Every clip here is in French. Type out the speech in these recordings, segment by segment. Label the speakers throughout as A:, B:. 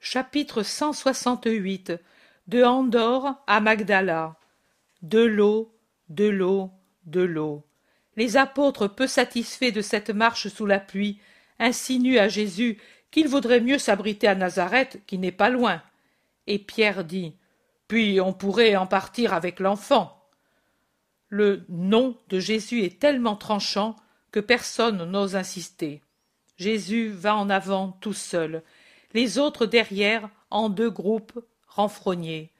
A: Chapitre cent soixante-huit De Andorre à Magdala. De l'eau, de l'eau, de l'eau. Les apôtres, peu satisfaits de cette marche sous la pluie, insinuent à Jésus qu'il vaudrait mieux s'abriter à Nazareth, qui n'est pas loin. Et Pierre dit Puis on pourrait en partir avec l'enfant. Le nom de Jésus est tellement tranchant que personne n'ose insister. Jésus va en avant tout seul, les autres derrière, en deux groupes, renfrognés.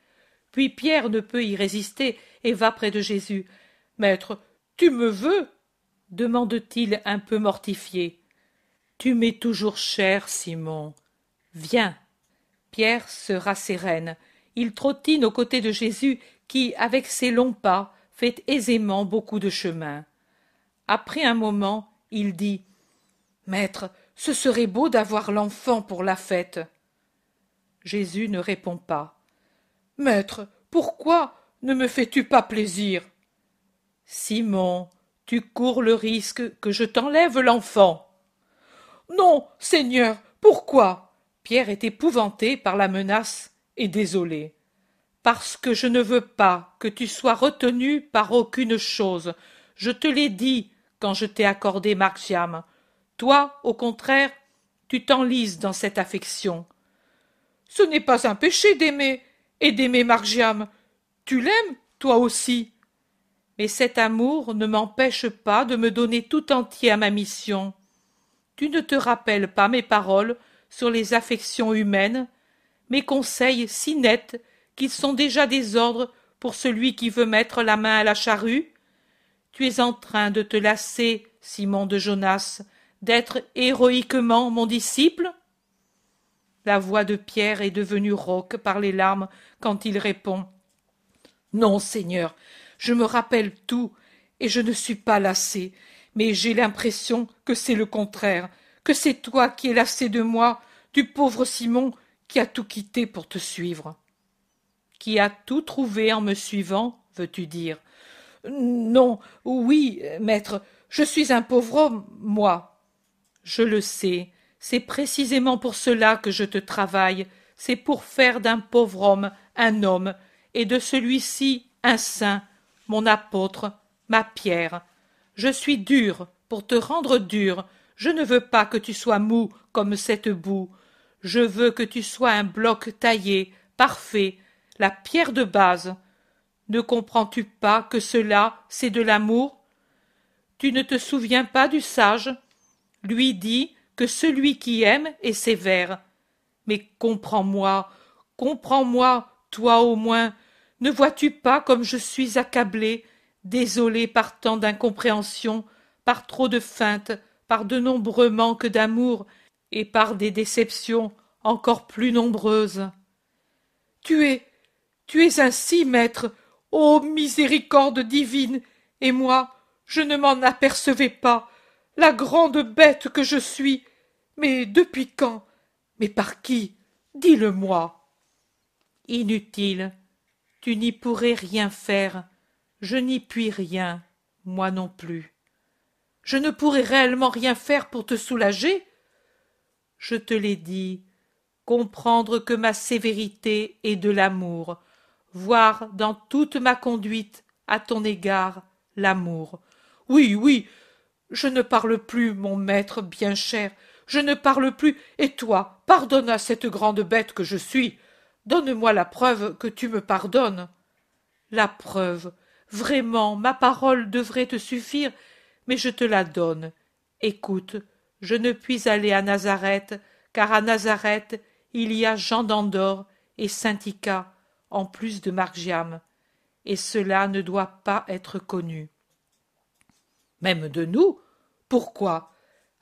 A: Puis Pierre ne peut y résister et va près de Jésus. Maître, tu me veux? demande-t-il un peu mortifié. Tu m'es toujours cher, Simon. Viens. Pierre se rassérène. Il trottine aux côtés de Jésus qui, avec ses longs pas, fait aisément beaucoup de chemin. Après un moment, il dit Maître, ce serait beau d'avoir l'enfant pour la fête. Jésus ne répond pas. Maître, pourquoi ne me fais-tu pas plaisir? Simon, tu cours le risque que je t'enlève l'enfant. Non, Seigneur, pourquoi? Pierre est épouvanté par la menace et désolé. Parce que je ne veux pas que tu sois retenu par aucune chose. Je te l'ai dit quand je t'ai accordé Marciam. Toi, au contraire, tu t'enlises dans cette affection. Ce n'est pas un péché d'aimer, et d'aimer Margiam. Tu l'aimes, toi aussi. Mais cet amour ne m'empêche pas de me donner tout entier à ma mission. Tu ne te rappelles pas mes paroles sur les affections humaines, mes conseils si nets qu'ils sont déjà des ordres pour celui qui veut mettre la main à la charrue Tu es en train de te lasser, Simon de Jonas, d'être héroïquement mon disciple? La voix de Pierre est devenue rauque par les larmes quand il répond. Non, Seigneur, je me rappelle tout, et je ne suis pas lassé, mais j'ai l'impression que c'est le contraire, que c'est toi qui es lassé de moi, du pauvre Simon qui a tout quitté pour te suivre. Qui a tout trouvé en me suivant, veux-tu dire? Non, oui, maître, je suis un pauvre homme, moi, je le sais, c'est précisément pour cela que je te travaille, c'est pour faire d'un pauvre homme un homme, et de celui-ci un saint, mon apôtre, ma pierre. Je suis dur pour te rendre dur, je ne veux pas que tu sois mou comme cette boue, je veux que tu sois un bloc taillé, parfait, la pierre de base. Ne comprends-tu pas que cela, c'est de l'amour? Tu ne te souviens pas du sage? Lui dit que celui qui aime est sévère. Mais comprends-moi, comprends-moi, toi au moins, ne vois-tu pas comme je suis accablé, désolé par tant d'incompréhension, par trop de feintes, par de nombreux manques d'amour, et par des déceptions encore plus nombreuses? Tu es, tu es ainsi, maître, ô miséricorde divine, et moi, je ne m'en apercevais pas, la grande bête que je suis. Mais depuis quand? Mais par qui? Dis-le-moi. Inutile. Tu n'y pourrais rien faire. Je n'y puis rien, moi non plus. Je ne pourrais réellement rien faire pour te soulager Je te l'ai dit, comprendre que ma sévérité est de l'amour, voir dans toute ma conduite à ton égard l'amour. Oui, oui, je ne parle plus, mon maître bien cher, je ne parle plus, et toi, pardonne à cette grande bête que je suis. Donne-moi la preuve que tu me pardonnes. La preuve. Vraiment, ma parole devrait te suffire, mais je te la donne. Écoute, je ne puis aller à Nazareth, car à Nazareth il y a Jean d'Andorre et Saint-Ica, en plus de Margiam, et cela ne doit pas être connu même de nous. Pourquoi?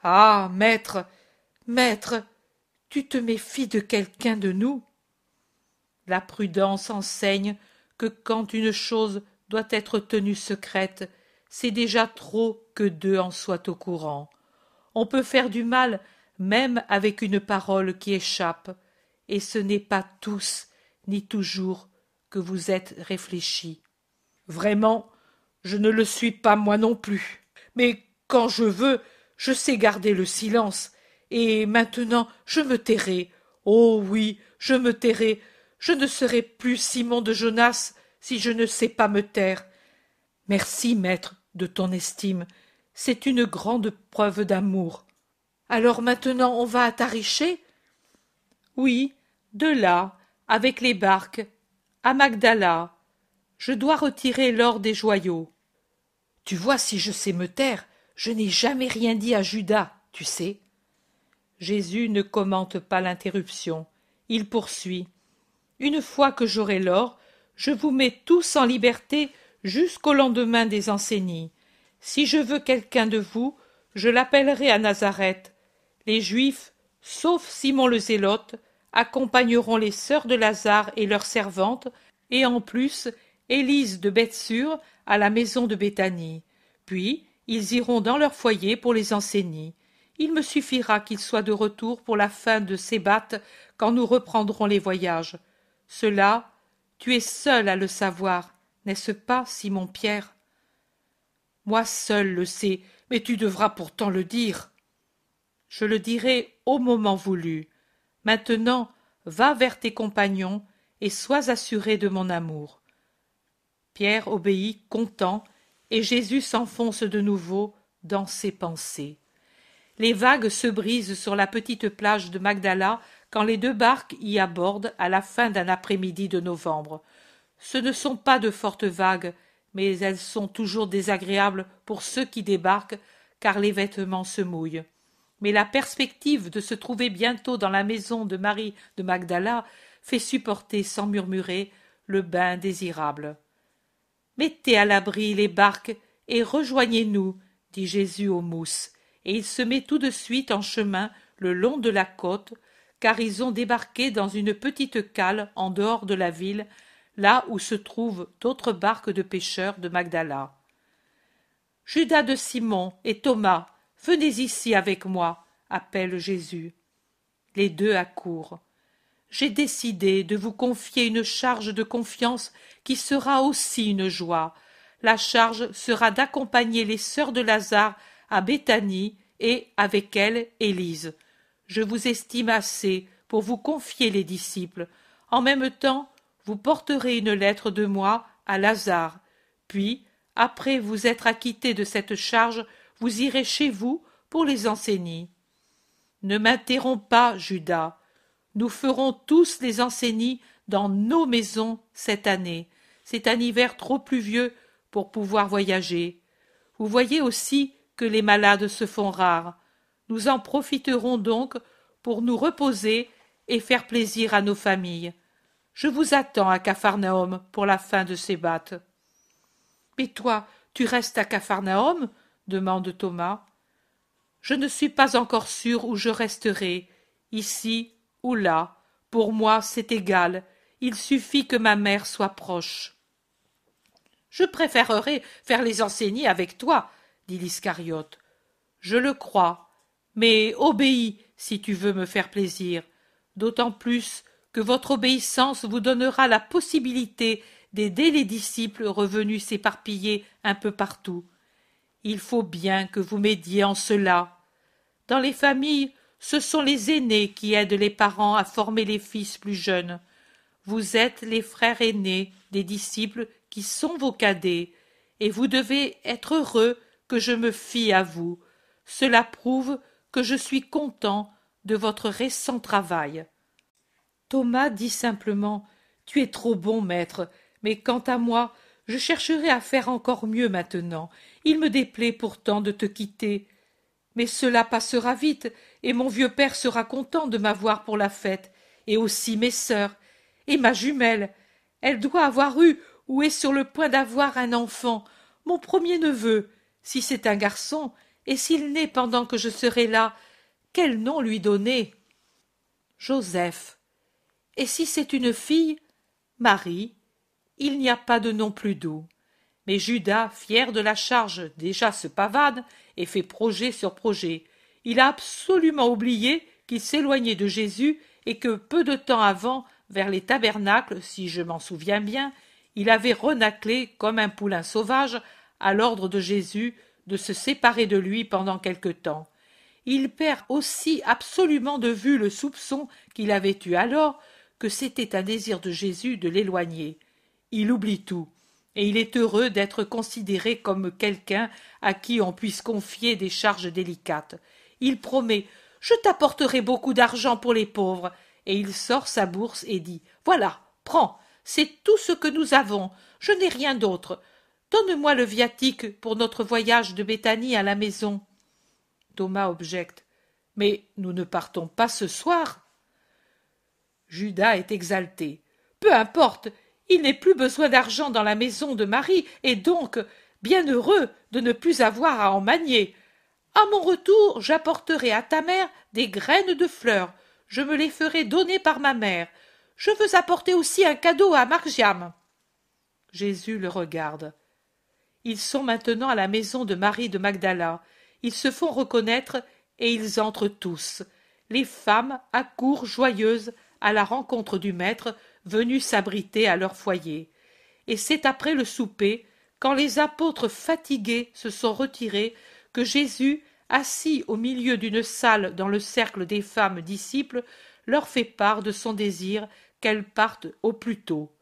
A: Ah, maître, maître, tu te méfies de quelqu'un de nous? La prudence enseigne que quand une chose doit être tenue secrète, c'est déjà trop que deux en soient au courant. On peut faire du mal même avec une parole qui échappe, et ce n'est pas tous ni toujours que vous êtes réfléchis. Vraiment, je ne le suis pas moi non plus mais quand je veux, je sais garder le silence, et maintenant je me tairai. Oh oui, je me tairai. Je ne serai plus Simon de Jonas si je ne sais pas me taire. Merci, maître, de ton estime. C'est une grande preuve d'amour. Alors maintenant on va à Tariché Oui, de là, avec les barques, à Magdala. Je dois retirer l'or des joyaux. Tu vois si je sais me taire, je n'ai jamais rien dit à Judas, tu sais. Jésus ne commente pas l'interruption. Il poursuit. Une fois que j'aurai l'or, je vous mets tous en liberté jusqu'au lendemain des enseignes. Si je veux quelqu'un de vous, je l'appellerai à Nazareth. Les Juifs, sauf Simon le Zélote, accompagneront les sœurs de Lazare et leurs servantes, et en plus Élise de Bethsur à la maison de Béthanie. Puis ils iront dans leur foyer pour les enseigner. Il me suffira qu'ils soient de retour pour la fin de Sébat quand nous reprendrons les voyages. Cela, tu es seul à le savoir, n'est-ce pas, Simon Pierre Moi seul le sais, mais tu devras pourtant le dire. Je le dirai au moment voulu. Maintenant, va vers tes compagnons et sois assuré de mon amour. Pierre obéit, content, et Jésus s'enfonce de nouveau dans ses pensées. Les vagues se brisent sur la petite plage de Magdala quand les deux barques y abordent à la fin d'un après-midi de novembre. Ce ne sont pas de fortes vagues, mais elles sont toujours désagréables pour ceux qui débarquent, car les vêtements se mouillent. Mais la perspective de se trouver bientôt dans la maison de Marie de Magdala fait supporter sans murmurer le bain désirable. Mettez à l'abri les barques et rejoignez-nous, dit Jésus aux mousses, et il se met tout de suite en chemin le long de la côte, car ils ont débarqué dans une petite cale en dehors de la ville, là où se trouvent d'autres barques de pêcheurs de Magdala. Judas de Simon et Thomas, venez ici avec moi, appelle Jésus. Les deux accourent. J'ai décidé de vous confier une charge de confiance qui sera aussi une joie. La charge sera d'accompagner les sœurs de Lazare à Béthanie et, avec elles, Élise. Je vous estime assez pour vous confier les disciples. En même temps, vous porterez une lettre de moi à Lazare. Puis, après vous être acquitté de cette charge, vous irez chez vous pour les enseigner. Ne m'interromps pas, Judas. Nous ferons tous les enseignes dans nos maisons cette année. C'est un hiver trop pluvieux pour pouvoir voyager. Vous voyez aussi que les malades se font rares. Nous en profiterons donc pour nous reposer et faire plaisir à nos familles. Je vous attends à Capharnaüm pour la fin de ces battes. Mais toi, tu restes à Capharnaüm? demande Thomas. Je ne suis pas encore sûr où je resterai, ici ou. Pour moi, c'est égal. Il suffit que ma mère soit proche. Je préférerais faire les enseigner avec toi, dit l'Iscariote. Je le crois. Mais obéis si tu veux me faire plaisir, d'autant plus que votre obéissance vous donnera la possibilité d'aider les disciples revenus s'éparpiller un peu partout. Il faut bien que vous m'aidiez en cela. Dans les familles, ce sont les aînés qui aident les parents à former les fils plus jeunes. Vous êtes les frères aînés des disciples qui sont vos cadets, et vous devez être heureux que je me fie à vous. Cela prouve que je suis content de votre récent travail. Thomas dit simplement Tu es trop bon, maître, mais quant à moi, je chercherai à faire encore mieux maintenant. Il me déplaît pourtant de te quitter. Mais cela passera vite, et mon vieux père sera content de m'avoir pour la fête, et aussi mes sœurs, et ma jumelle. Elle doit avoir eu ou est sur le point d'avoir un enfant, mon premier neveu. Si c'est un garçon, et s'il naît pendant que je serai là, quel nom lui donner? Joseph. Et si c'est une fille? Marie. Il n'y a pas de nom plus doux. Mais Judas, fier de la charge, déjà se pavane et fait projet sur projet. Il a absolument oublié qu'il s'éloignait de Jésus et que peu de temps avant, vers les tabernacles, si je m'en souviens bien, il avait renaclé comme un poulain sauvage à l'ordre de Jésus de se séparer de lui pendant quelque temps. Il perd aussi absolument de vue le soupçon qu'il avait eu alors que c'était un désir de Jésus de l'éloigner. Il oublie tout, et il est heureux d'être considéré comme quelqu'un à qui on puisse confier des charges délicates. Il promet Je t'apporterai beaucoup d'argent pour les pauvres, et il sort sa bourse et dit Voilà, prends, c'est tout ce que nous avons, je n'ai rien d'autre. Donne-moi le viatique pour notre voyage de Béthanie à la maison. Thomas objecte. Mais nous ne partons pas ce soir. Judas est exalté. Peu importe, il n'est plus besoin d'argent dans la maison de Marie, et donc bien heureux de ne plus avoir à en manier. À mon retour, j'apporterai à ta mère des graines de fleurs. Je me les ferai donner par ma mère. Je veux apporter aussi un cadeau à Margiam. Jésus le regarde. Ils sont maintenant à la maison de Marie de Magdala. Ils se font reconnaître et ils entrent tous. Les femmes accourent joyeuses à la rencontre du maître venu s'abriter à leur foyer. Et c'est après le souper, quand les apôtres fatigués se sont retirés, Jésus, assis au milieu d'une salle dans le cercle des femmes disciples, leur fait part de son désir qu'elles partent au plus tôt.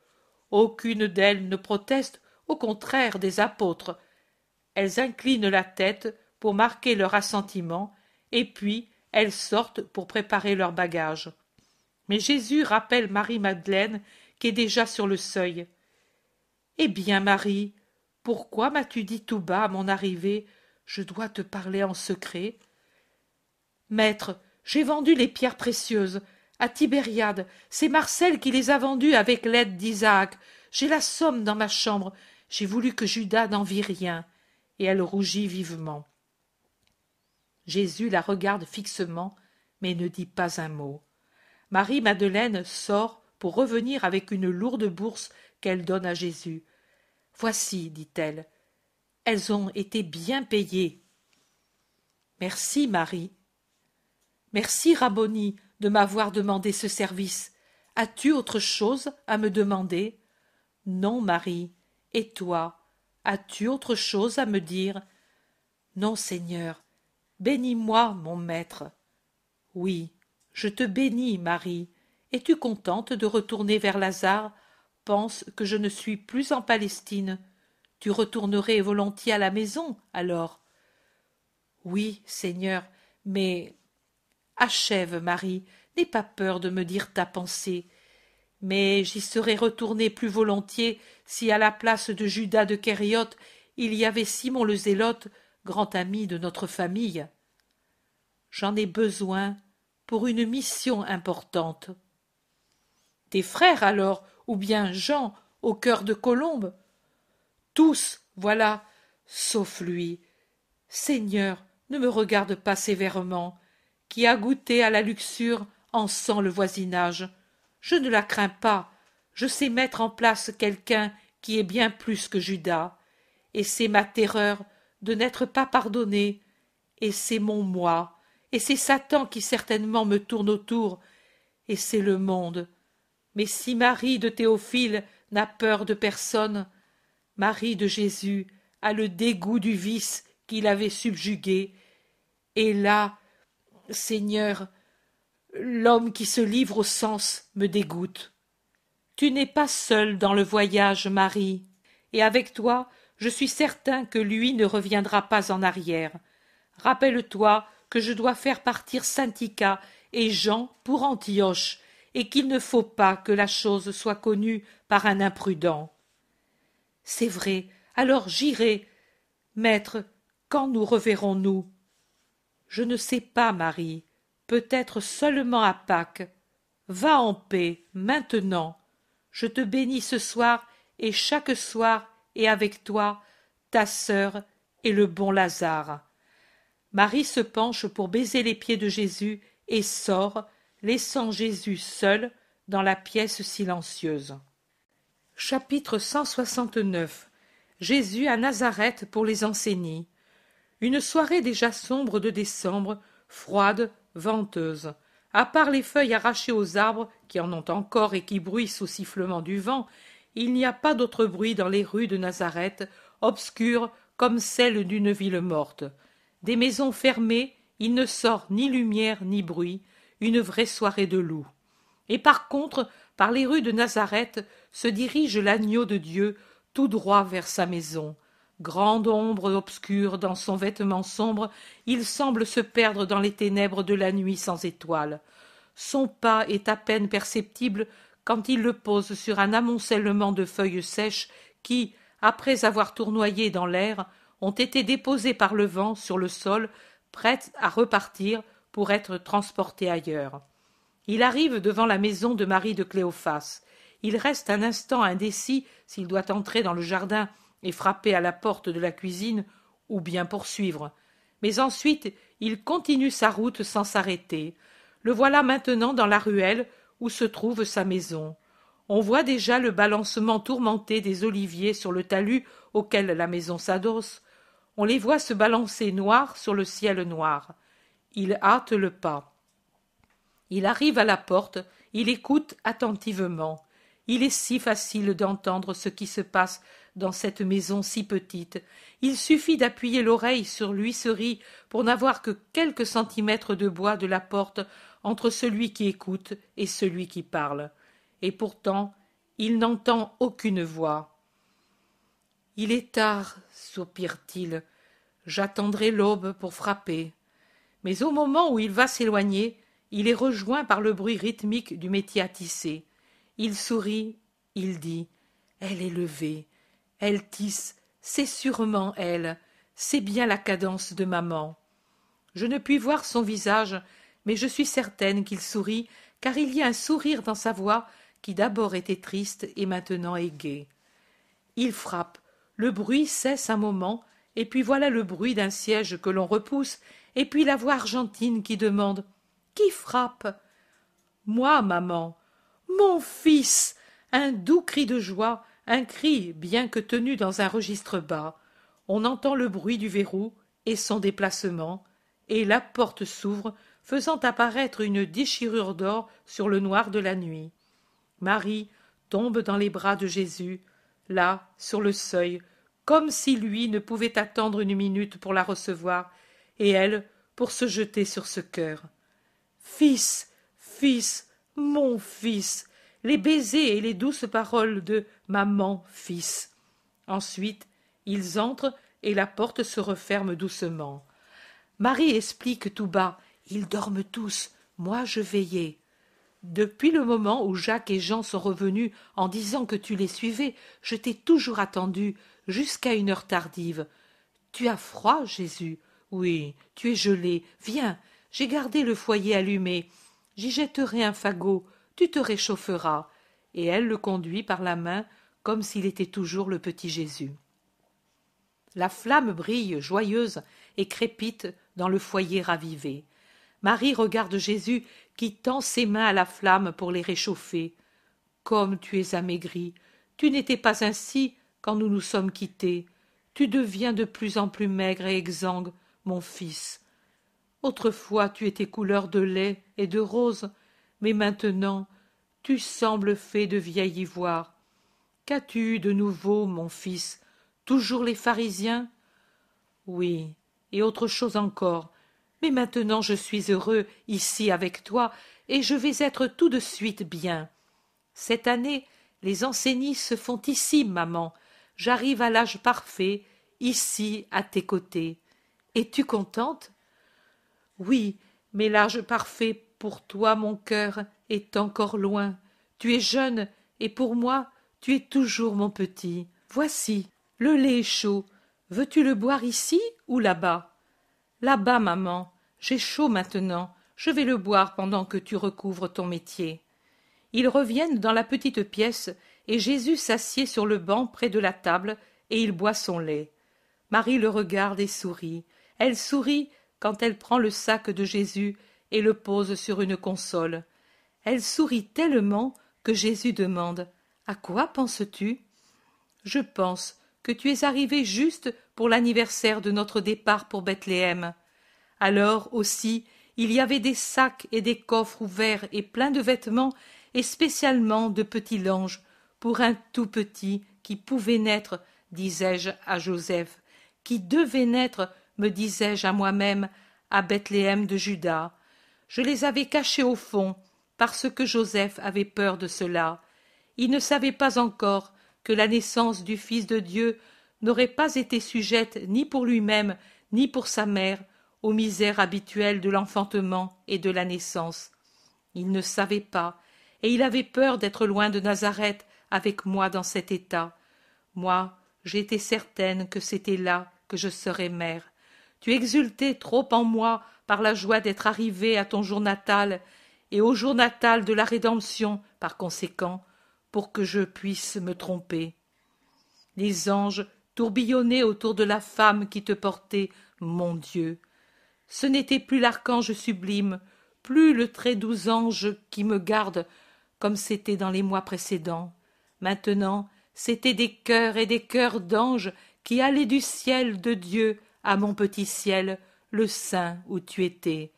A: Aucune d'elles ne proteste, au contraire des apôtres. Elles inclinent la tête pour marquer leur assentiment, et puis elles sortent pour préparer leur bagage. Mais Jésus rappelle Marie-Madeleine qui est déjà sur le seuil. Eh bien, Marie, pourquoi m'as-tu dit tout bas à mon arrivée Je dois te parler en secret. Maître, j'ai vendu les pierres précieuses. À Tibériade, c'est Marcel qui les a vendues avec l'aide d'Isaac. J'ai la somme dans ma chambre. J'ai voulu que Judas n'en vît rien. Et elle rougit vivement. Jésus la regarde fixement, mais ne dit pas un mot. Marie-Madeleine sort pour revenir avec une lourde bourse qu'elle donne à Jésus. Voici, dit-elle. Elles ont été bien payées. Merci, Marie. Merci, Rabboni, de m'avoir demandé ce service. As-tu autre chose à me demander? Non, Marie. Et toi, as-tu autre chose à me dire? Non, Seigneur. Bénis-moi, mon maître. Oui, je te bénis, Marie. Es-tu contente de retourner vers Lazare? Pense que je ne suis plus en Palestine. Tu retournerais volontiers à la maison, alors? Oui, Seigneur, mais. Achève, Marie, n'aie pas peur de me dire ta pensée. Mais j'y serais retournée plus volontiers si à la place de Judas de Kériote il y avait Simon le Zélote, grand ami de notre famille. J'en ai besoin pour une mission importante. Tes frères alors, ou bien Jean, au cœur de Colombe Tous, voilà, sauf lui. Seigneur, ne me regarde pas sévèrement. Qui a goûté à la luxure en sent le voisinage. Je ne la crains pas. Je sais mettre en place quelqu'un qui est bien plus que Judas. Et c'est ma terreur de n'être pas pardonné. Et c'est mon moi et c'est Satan qui certainement me tourne autour, et c'est le monde. Mais si Marie de Théophile n'a peur de personne, Marie de Jésus a le dégoût du vice qui l'avait subjugué, et là, Seigneur, l'homme qui se livre au sens me dégoûte. Tu n'es pas seule dans le voyage, Marie, et avec toi je suis certain que lui ne reviendra pas en arrière. Rappelle-toi que je dois faire partir Syntica et Jean pour Antioche, et qu'il ne faut pas que la chose soit connue par un imprudent. C'est vrai, alors j'irai. Maître, quand nous reverrons-nous Je ne sais pas, Marie. Peut-être seulement à Pâques. Va en paix, maintenant. Je te bénis ce soir et chaque soir, et avec toi, ta sœur et le bon Lazare. Marie se penche pour baiser les pieds de Jésus et sort, laissant Jésus seul dans la pièce silencieuse. Chapitre 169 Jésus à Nazareth pour les enseigner. Une soirée déjà sombre de décembre, froide, venteuse. À part les feuilles arrachées aux arbres, qui en ont encore et qui bruissent au sifflement du vent, il n'y a pas d'autre bruit dans les rues de Nazareth, obscures comme celles d'une ville morte. Des maisons fermées, il ne sort ni lumière ni bruit, une vraie soirée de loup. et par contre par les rues de nazareth se dirige l'agneau de dieu tout droit vers sa maison. Grande ombre obscure dans son vêtement sombre il semble se perdre dans les ténèbres de la nuit sans étoiles son pas est à peine perceptible quand il le pose sur un amoncellement de feuilles sèches qui après avoir tournoyé dans l'air ont été déposées par le vent sur le sol prêtes à repartir pour être transportées ailleurs. Il arrive devant la maison de marie de cléophas il reste un instant indécis s'il doit entrer dans le jardin et frapper à la porte de la cuisine ou bien poursuivre. Mais ensuite il continue sa route sans s'arrêter. Le voilà maintenant dans la ruelle où se trouve sa maison. On voit déjà le balancement tourmenté des oliviers sur le talus auquel la maison s'adosse. On les voit se balancer noirs sur le ciel noir. Il hâte le pas. Il arrive à la porte. Il écoute attentivement il est si facile d'entendre ce qui se passe dans cette maison si petite. Il suffit d'appuyer l'oreille sur l'huisserie pour n'avoir que quelques centimètres de bois de la porte entre celui qui écoute et celui qui parle. Et pourtant il n'entend aucune voix. Il est tard soupire t il j'attendrai l'aube pour frapper. Mais au moment où il va s'éloigner il est rejoint par le bruit rythmique du métier à tisser il sourit il dit elle est levée elle tisse c'est sûrement elle c'est bien la cadence de maman. Je ne puis voir son visage mais je suis certaine qu'il sourit car il y a un sourire dans sa voix qui d'abord était triste et maintenant est gai. Il frappe. Le bruit cesse un moment et puis voilà le bruit d'un siège que l'on repousse et puis la voix argentine qui demande qui frappe? Moi maman mon fils! Un doux cri de joie un cri bien que tenu dans un registre bas. On entend le bruit du verrou et son déplacement et la porte s'ouvre faisant apparaître une déchirure d'or sur le noir de la nuit. Marie tombe dans les bras de jésus là sur le seuil comme si lui ne pouvait attendre une minute pour la recevoir et elle pour se jeter sur ce cœur fils fils mon fils les baisers et les douces paroles de maman fils. Ensuite ils entrent et la porte se referme doucement. Marie explique tout bas. Ils dorment tous. Moi je veillais. Depuis le moment où jacques et jean sont revenus en disant que tu les suivais je t'ai toujours attendu jusqu'à une heure tardive. Tu as froid jésus? Oui tu es gelé. Viens j'ai gardé le foyer allumé j'y jetterai un fagot tu te réchaufferas. Et elle le conduit par la main comme s'il était toujours le petit jésus. La flamme brille joyeuse et crépite dans le foyer ravivé. Marie regarde jésus qui tend ses mains à la flamme pour les réchauffer. Comme tu es amaigri tu n'étais pas ainsi quand nous nous sommes quittés. Tu deviens de plus en plus maigre et exsangue mon fils autrefois tu étais couleur de lait et de rose mais maintenant tu sembles fait de vieil ivoire qu'as-tu de nouveau mon fils? Toujours les pharisiens? Oui et autre chose encore. Mais maintenant je suis heureux ici avec toi et je vais être tout de suite bien. Cette année les enseignis se font ici maman. J'arrive à l'âge parfait ici à tes côtés. Es-tu contente? Oui mais l'âge parfait pour toi mon cœur est encore loin. Tu es jeune et pour moi tu es toujours mon petit. Voici le lait est chaud. Veux-tu le boire ici ou là-bas? Là-bas maman j'ai chaud maintenant. Je vais le boire pendant que tu recouvres ton métier. Ils reviennent dans la petite pièce et jésus s'assied sur le banc près de la table et il boit son lait. Marie le regarde et sourit. Elle sourit quand elle prend le sac de jésus et le pose sur une console. Elle sourit tellement que jésus demande à quoi penses-tu? Je pense que tu es arrivé juste pour l'anniversaire de notre départ pour bethléem. Alors aussi il y avait des sacs et des coffres ouverts et pleins de vêtements et spécialement de petits langes pour un tout petit qui pouvait naître disais-je à joseph qui devait naître me disais-je à moi-même à bethléem de juda je les avais cachés au fond parce que Joseph avait peur de cela. Il ne savait pas encore que la naissance du Fils de Dieu n'aurait pas été sujette ni pour lui-même ni pour sa mère aux misères habituelles de l'enfantement et de la naissance. Il ne savait pas, et il avait peur d'être loin de Nazareth avec moi dans cet état. Moi, j'étais certaine que c'était là que je serais mère. Tu exultais trop en moi par la joie d'être arrivée à ton jour natal et au jour natal de la rédemption par conséquent pour que je puisse me tromper. Les anges tourbillonnaient autour de la femme qui te portait mon dieu. Ce n'était plus l'archange sublime plus le très doux ange qui me garde comme c'était dans les mois précédents. Maintenant c'étaient des cœurs et des cœurs d'anges qui allaient du ciel de dieu à mon petit ciel le sein où tu étais.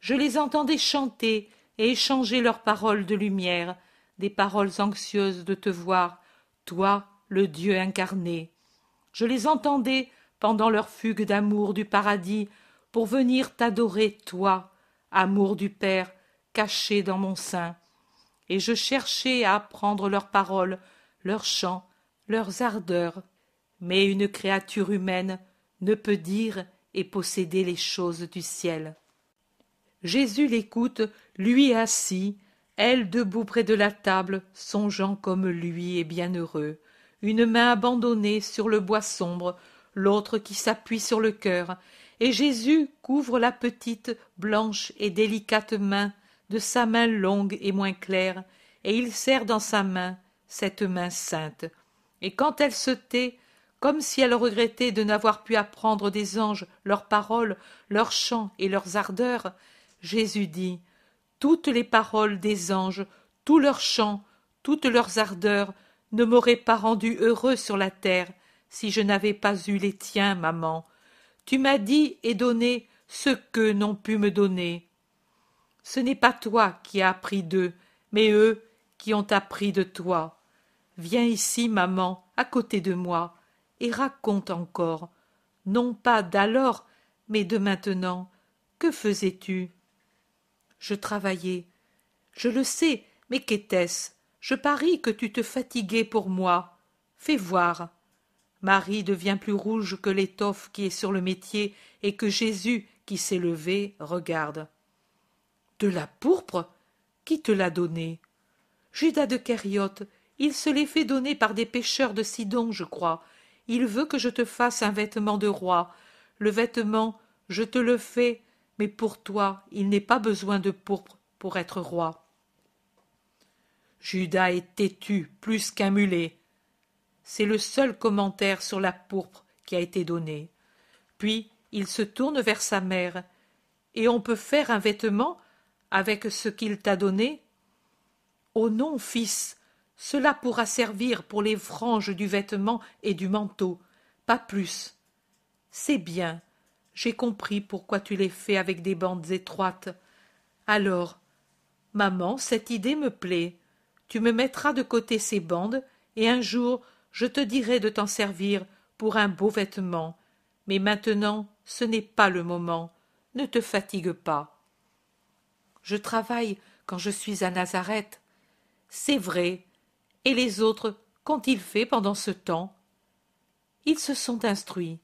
A: Je les entendais chanter et échanger leurs paroles de lumière des paroles anxieuses de te voir toi le dieu incarné. Je les entendais pendant leur fugue d'amour du paradis pour venir t'adorer toi amour du père caché dans mon sein. Et je cherchais à apprendre leurs paroles leurs chants leurs ardeurs. Mais une créature humaine ne peut dire et posséder les choses du ciel. Jésus l'écoute lui assis elle debout près de la table songeant comme lui est bien heureux une main abandonnée sur le bois sombre l'autre qui s'appuie sur le cœur. Et jésus couvre la petite blanche et délicate main de sa main longue et moins claire et il serre dans sa main cette main sainte. Et quand elle se tait comme si elle regrettait de n'avoir pu apprendre des anges leurs paroles leurs chants et leurs ardeurs jésus dit toutes les paroles des anges tous leurs chants toutes leurs ardeurs ne m'auraient pas rendu heureux sur la terre si je n'avais pas eu les tiens maman. Tu m'as dit et donné ce qu'eux n'ont pu me donner. Ce n'est pas toi qui as appris d'eux mais eux qui ont appris de toi. Viens ici maman à côté de moi et raconte encore. Non pas d'alors mais de maintenant. Que faisais-tu? Je travaillais. Je le sais mais qu'était-ce? Je parie que tu te fatiguais pour moi. Fais voir. Marie devient plus rouge que l'étoffe qui est sur le métier et que jésus qui s'est levé regarde. De la pourpre? Qui te l'a donnée? Judas de Kériote. Il se l'est fait donner par des pêcheurs de sidon je crois il veut que je te fasse un vêtement de roi. Le vêtement je te le fais mais pour toi il n'est pas besoin de pourpre pour être roi. Judas est têtu plus qu'un mulet. C'est le seul commentaire sur la pourpre qui a été donné. Puis il se tourne vers sa mère. Et on peut faire un vêtement avec ce qu'il t'a donné? Oh non fils cela pourra servir pour les franges du vêtement et du manteau pas plus. C'est bien. J'ai compris pourquoi tu les fais avec des bandes étroites. Alors maman cette idée me plaît. Tu me mettras de côté ces bandes et un jour je te dirai de t'en servir pour un beau vêtement. Mais maintenant ce n'est pas le moment. Ne te fatigue pas. Je travaille quand je suis à nazareth. C'est vrai et les autres qu'ont-ils fait pendant ce temps ils se sont instruits.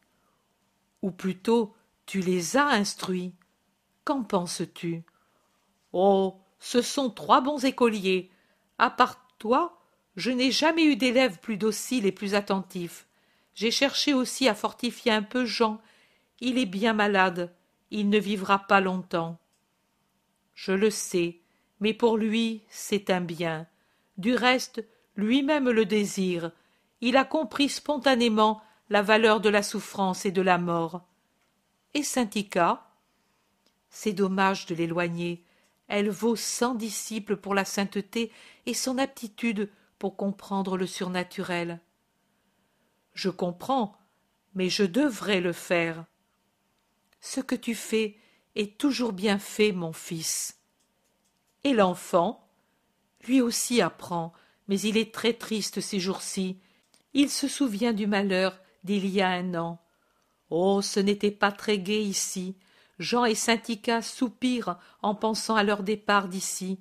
A: Ou plutôt tu les as instruits. Qu'en penses-tu? Oh ce sont trois bons écoliers. À part toi je n'ai jamais eu d'élève plus docile et plus attentif j'ai cherché aussi à fortifier un peu jean. Il est bien malade. Il ne vivra pas longtemps. Je le sais mais pour lui c'est un bien. Du reste lui-même le désire il a compris spontanément la valeur de la souffrance et de la mort et Saint-Ica C'est dommage de l'éloigner. Elle vaut cent disciples pour la sainteté et son aptitude pour comprendre le surnaturel. Je comprends, mais je devrais le faire. Ce que tu fais est toujours bien fait, mon fils. Et l'enfant Lui aussi apprend, mais il est très triste ces jours-ci. Il se souvient du malheur d'il y a un an. Oh, ce n'était pas très gai ici. Jean et Saint-Ica soupirent en pensant à leur départ d'ici.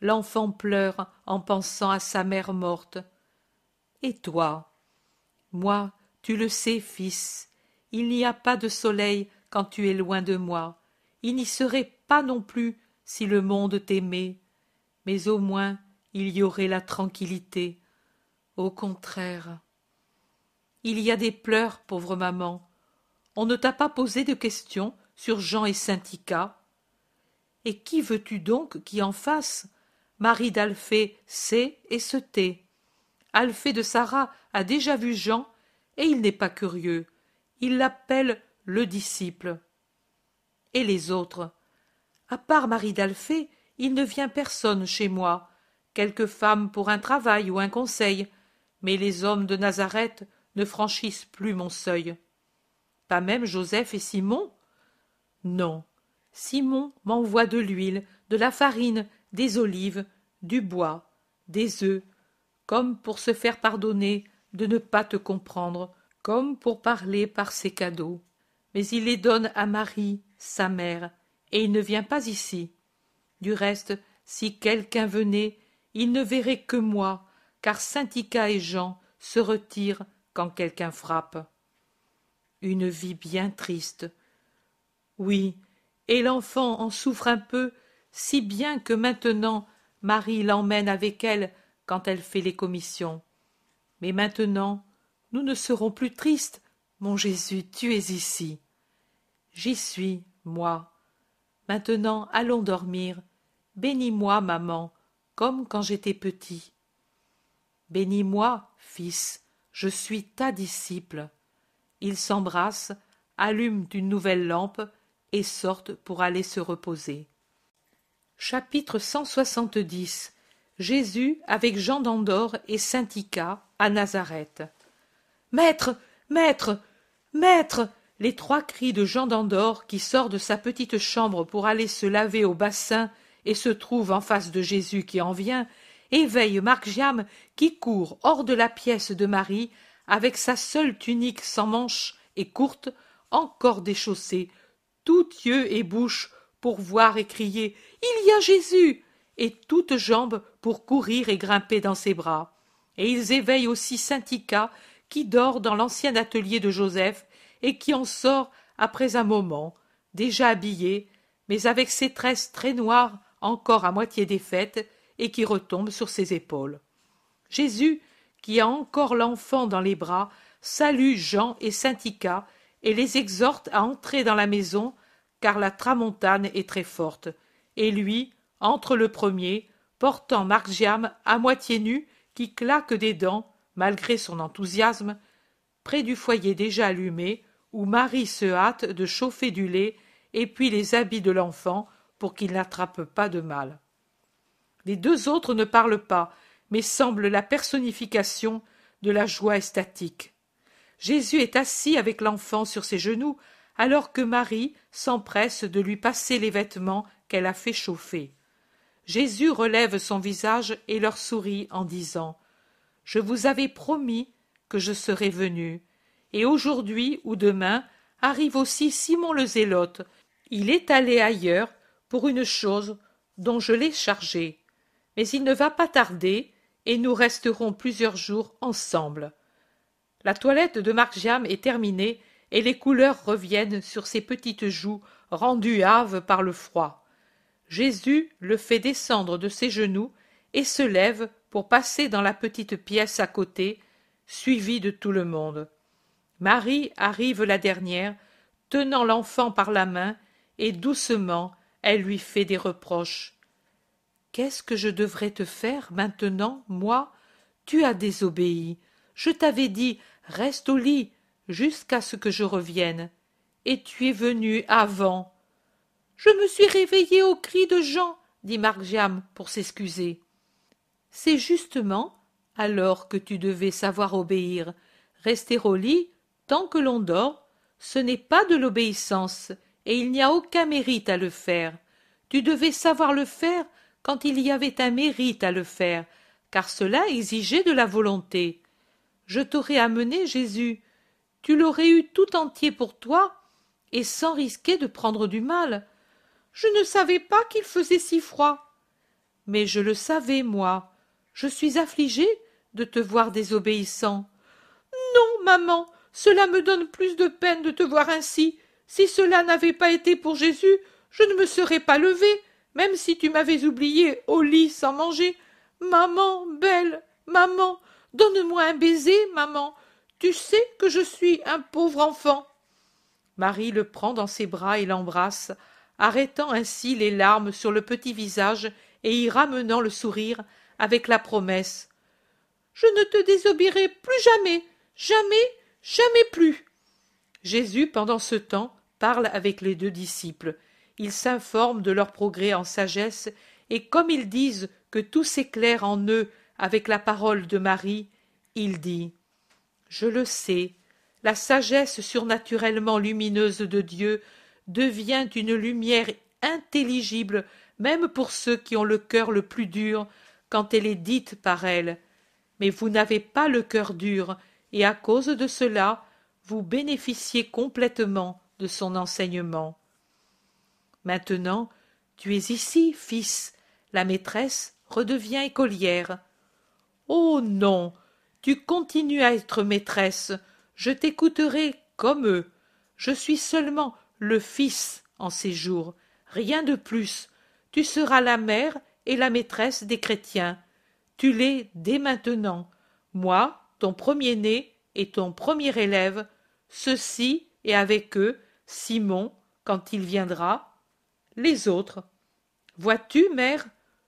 A: l'enfant pleure en pensant à sa mère morte. Et toi? Moi, tu le sais, fils, il n'y a pas de soleil quand tu es loin de moi. Il n'y serait pas non plus si le monde t'aimait. Mais au moins il y aurait la tranquillité. Au contraire. Il y a des pleurs, pauvre maman. On ne t'a pas posé de questions sur Jean et Syntica. Et qui veux-tu donc qui en fasse? Marie d'Alphée sait et se tait. Alphée de Sarah a déjà vu Jean, et il n'est pas curieux. Il l'appelle le disciple. Et les autres? À part Marie d'Alphée, il ne vient personne chez moi. Quelques femmes pour un travail ou un conseil, mais les hommes de Nazareth ne franchissent plus mon seuil. Pas même Joseph et Simon? Non, Simon m'envoie de l'huile, de la farine, des olives, du bois, des œufs, comme pour se faire pardonner de ne pas te comprendre, comme pour parler par ses cadeaux. Mais il les donne à Marie, sa mère, et il ne vient pas ici. Du reste, si quelqu'un venait, il ne verrait que moi, car Syntica et Jean se retirent quand quelqu'un frappe. Une vie bien triste. Oui, et l'enfant en souffre un peu, si bien que maintenant Marie l'emmène avec elle quand elle fait les commissions. Mais maintenant, nous ne serons plus tristes. Mon Jésus, tu es ici. J'y suis, moi. Maintenant, allons dormir. Bénis-moi, maman, comme quand j'étais petit. Bénis-moi, fils, je suis ta disciple. Ils s'embrassent, allument une nouvelle lampe et sortent pour aller se reposer. Chapitre 170 Jésus avec Jean d'Andorre et saint Ica à Nazareth. Maître, maître, maître Les trois cris de Jean d'Andorre qui sort de sa petite chambre pour aller se laver au bassin et se trouve en face de Jésus qui en vient, éveille Marc qui court hors de la pièce de Marie avec sa seule tunique sans manches et courte, encore déchaussée, tout yeux et bouche pour voir et crier Il y a Jésus et toutes jambes pour courir et grimper dans ses bras. Et ils éveillent aussi Syntica, qui dort dans l'ancien atelier de Joseph et qui en sort après un moment, déjà habillée, mais avec ses tresses très noires encore à moitié défaites et qui retombent sur ses épaules. Jésus, qui a encore l'enfant dans les bras, salue Jean et Syntica et les exhorte à entrer dans la maison, car la tramontane est très forte, et lui entre le premier, portant Margiam à moitié nu, qui claque des dents, malgré son enthousiasme, près du foyer déjà allumé, où Marie se hâte de chauffer du lait et puis les habits de l'enfant pour qu'il n'attrape pas de mal. Les deux autres ne parlent pas, mais semblent la personnification de la joie estatique. Jésus est assis avec l'enfant sur ses genoux, alors que Marie s'empresse de lui passer les vêtements qu'elle a fait chauffer. Jésus relève son visage et leur sourit en disant Je vous avais promis que je serais venu. Et aujourd'hui ou demain arrive aussi Simon le Zélote. Il est allé ailleurs pour une chose dont je l'ai chargé. Mais il ne va pas tarder, et nous resterons plusieurs jours ensemble. La toilette de Marc-Jam est terminée, et les couleurs reviennent sur ses petites joues rendues hâves par le froid. Jésus le fait descendre de ses genoux et se lève pour passer dans la petite pièce à côté, suivi de tout le monde. Marie arrive la dernière, tenant l'enfant par la main, et doucement elle lui fait des reproches. Qu'est-ce que je devrais te faire maintenant, moi? Tu as désobéi. Je t'avais dit reste au lit jusqu'à ce que je revienne. Et tu es venu avant. Je me suis réveillée au cri de Jean, dit Margiam pour s'excuser. C'est justement alors que tu devais savoir obéir. Rester au lit tant que l'on dort, ce n'est pas de l'obéissance, et il n'y a aucun mérite à le faire. Tu devais savoir le faire quand il y avait un mérite à le faire, car cela exigeait de la volonté. Je t'aurais amené Jésus. Tu l'aurais eu tout entier pour toi, et sans risquer de prendre du mal. Je ne savais pas qu'il faisait si froid. Mais je le savais, moi. Je suis affligée de te voir désobéissant. Non, maman, cela me donne plus de peine de te voir ainsi. Si cela n'avait pas été pour Jésus, je ne me serais pas levée, même si tu m'avais oubliée au lit sans manger. Maman, belle, maman, donne-moi un baiser, maman. Tu sais que je suis un pauvre enfant. Marie le prend dans ses bras et l'embrasse, arrêtant ainsi les larmes sur le petit visage et y ramenant le sourire avec la promesse. Je ne te désobéirai plus jamais, jamais, jamais plus. Jésus, pendant ce temps, parle avec les deux disciples. Il s'informe de leur progrès en sagesse, et comme ils disent que tout s'éclaire en eux avec la parole de Marie, il dit Je le sais, la sagesse surnaturellement lumineuse de Dieu devient une lumière intelligible même pour ceux qui ont le cœur le plus dur quand elle est dite par elle. Mais vous n'avez pas le cœur dur, et à cause de cela, vous bénéficiez complètement de son enseignement. Maintenant, tu es ici, fils. La maîtresse redevient écolière. Oh non. Tu continues à être maîtresse. Je t'écouterai comme eux. Je suis seulement le fils en ces jours, rien de plus. Tu seras la mère et la maîtresse des chrétiens. Tu l'es dès maintenant. Moi, ton premier-né et ton premier élève, ceux-ci et avec eux, Simon, quand il viendra, les autres. Vois-tu, mère,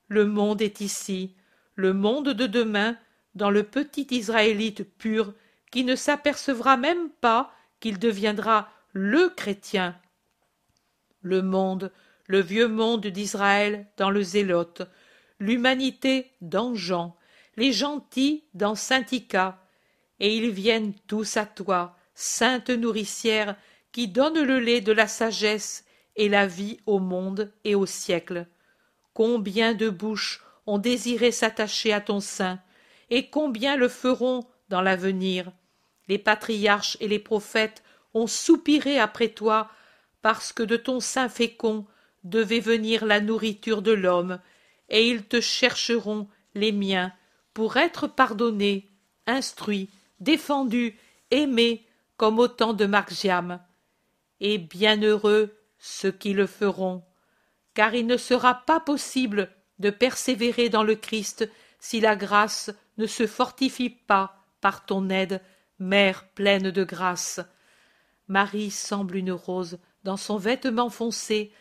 A: le monde est ici, le monde de demain, dans le petit Israélite pur, qui ne s'apercevra même pas qu'il deviendra le chrétien. Le monde, le vieux monde d'Israël dans le zélote, l'humanité dans Jean, les gentils dans Saint-Ica, et ils viennent tous à toi, sainte nourricière, qui donne le lait de la sagesse et la vie au monde et au siècle. Combien de bouches ont désiré s'attacher à ton sein, et combien le feront dans l'avenir. Les patriarches et les prophètes ont soupiré après toi, parce que de ton sein fécond devait venir la nourriture de l'homme, et ils te chercheront, les miens, pour être pardonnés, instruits, défendus, aimés, comme au temps de. Et bienheureux ceux qui le feront, car il ne sera pas possible de persévérer dans le Christ si la grâce ne se fortifie pas par ton aide, mère pleine de grâce. Marie semble une rose dans son vêtement foncé,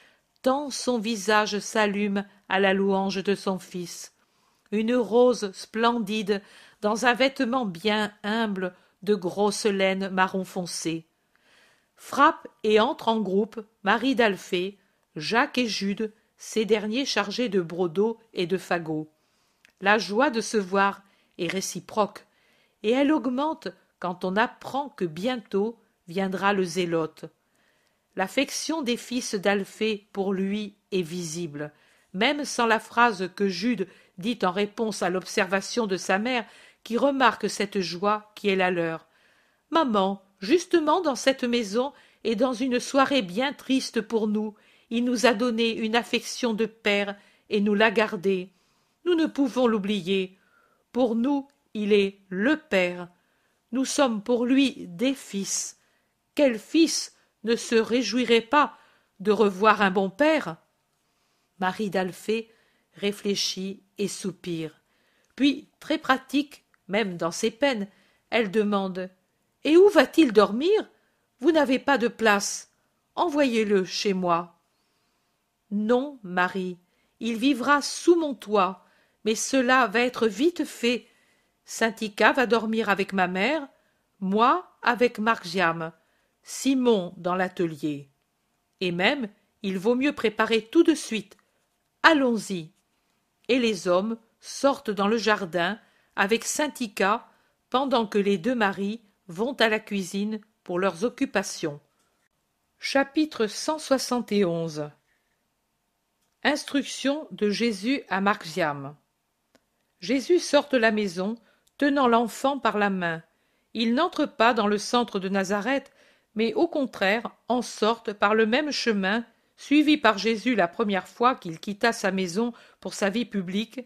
A: tant son visage s'allume à la louange de son Fils. Une rose splendide dans un vêtement bien humble de grosse laine marron foncé frappe et entre en groupe Marie d'Alphée, Jacques et Jude, ces derniers chargés de brodeaux et de fagots. La joie de se voir est réciproque, et elle augmente quand on apprend que bientôt viendra le zélote. L'affection des fils d'Alphée pour lui est visible, même sans la phrase que Jude dit en réponse à l'observation de sa mère, qui remarque cette joie qui est la leur. Maman, justement dans cette maison et dans une soirée bien triste pour nous, il nous a donné une affection de père et nous l'a gardée. Nous ne pouvons l'oublier. Pour nous, il est le père. Nous sommes pour lui des fils. Quel fils ne se réjouirait pas de revoir un bon père? Marie d'Alphée réfléchit et soupire. Puis, très pratique, même dans ses peines, elle demande et où va-t-il dormir? Vous n'avez pas de place. Envoyez-le chez moi. Non, Marie, il vivra sous mon toit, mais cela va être vite fait. Saint-Ica va dormir avec ma mère, moi avec Margiam, Simon dans l'atelier. Et même, il vaut mieux préparer tout de suite. Allons-y. Et les hommes sortent dans le jardin avec Saint-Ica pendant que les deux maris vont à la cuisine pour leurs occupations. Chapitre 171 Instruction de Jésus à Marxiam Jésus sort de la maison, tenant l'enfant par la main. Il n'entre pas dans le centre de Nazareth, mais au contraire en sortent par le même chemin suivi par Jésus la première fois qu'il quitta sa maison pour sa vie publique,